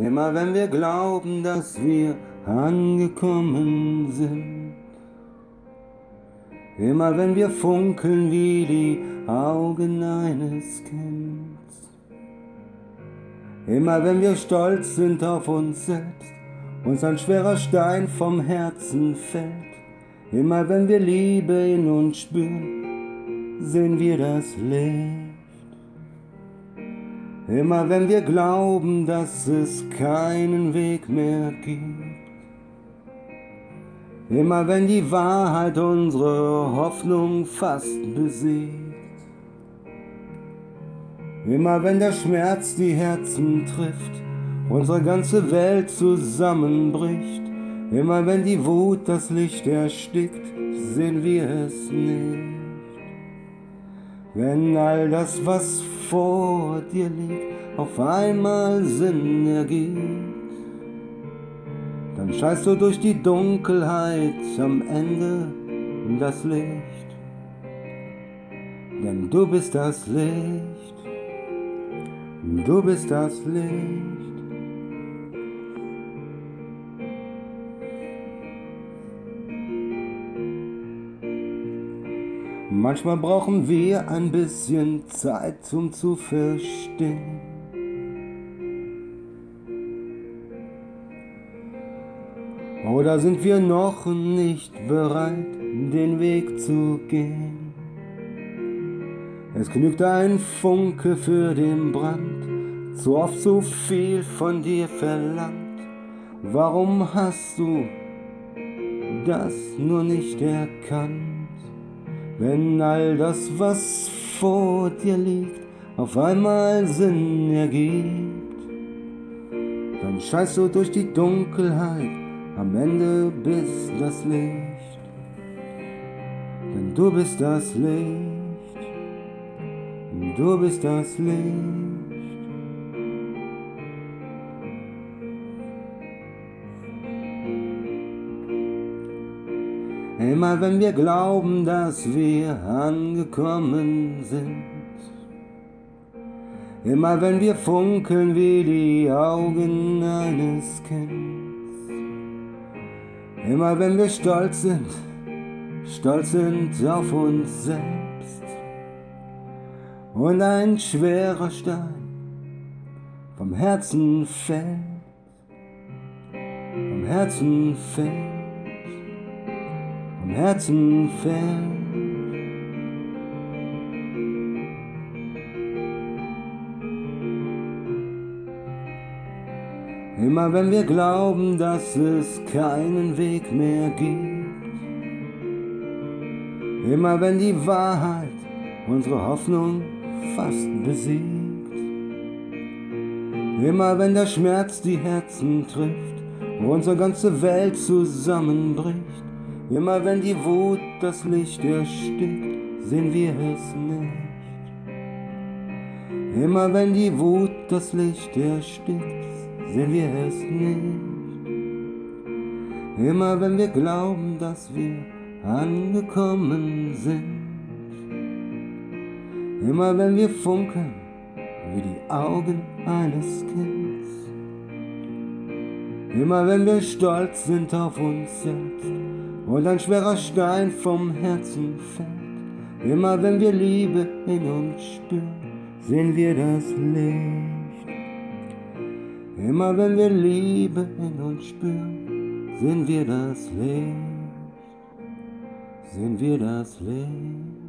Immer wenn wir glauben, dass wir angekommen sind. Immer wenn wir funkeln wie die Augen eines Kindes. Immer wenn wir stolz sind auf uns selbst, uns ein schwerer Stein vom Herzen fällt. Immer wenn wir Liebe in uns spüren, sehen wir das Licht. Immer wenn wir glauben, dass es keinen Weg mehr gibt. Immer wenn die Wahrheit unsere Hoffnung fast besiegt. Immer wenn der Schmerz die Herzen trifft, unsere ganze Welt zusammenbricht. Immer wenn die Wut das Licht erstickt, sehen wir es nicht. Wenn all das, was vor dir liegt, auf einmal Sinn ergibt, dann scheinst du durch die Dunkelheit am Ende das Licht. Denn du bist das Licht, du bist das Licht. Manchmal brauchen wir ein bisschen Zeit, um zu verstehen. Oder sind wir noch nicht bereit, den Weg zu gehen? Es genügt ein Funke für den Brand, zu oft so viel von dir verlangt. Warum hast du das nur nicht erkannt? Wenn all das, was vor dir liegt, auf einmal Sinn ergibt, dann scheißt du durch die Dunkelheit, am Ende bist das Licht. Denn du bist das Licht, du bist das Licht. Immer wenn wir glauben, dass wir angekommen sind. Immer wenn wir funkeln wie die Augen eines Kindes. Immer wenn wir stolz sind, stolz sind auf uns selbst. Und ein schwerer Stein vom Herzen fällt, vom Herzen fällt vom Herzen fällt. Immer wenn wir glauben, dass es keinen Weg mehr gibt. Immer wenn die Wahrheit unsere Hoffnung fast besiegt. Immer wenn der Schmerz die Herzen trifft, unsere ganze Welt zusammenbricht. Immer wenn die Wut das Licht erstickt, sehen wir es nicht. Immer wenn die Wut das Licht erstickt, sehen wir es nicht. Immer wenn wir glauben, dass wir angekommen sind. Immer wenn wir funkeln wie die Augen eines Kindes. Immer wenn wir stolz sind auf uns selbst und ein schwerer Stein vom Herzen fällt. Immer wenn wir Liebe in uns spüren, sehen wir das Licht. Immer wenn wir Liebe in uns spüren, sehen wir das Licht. Sehen wir das Licht.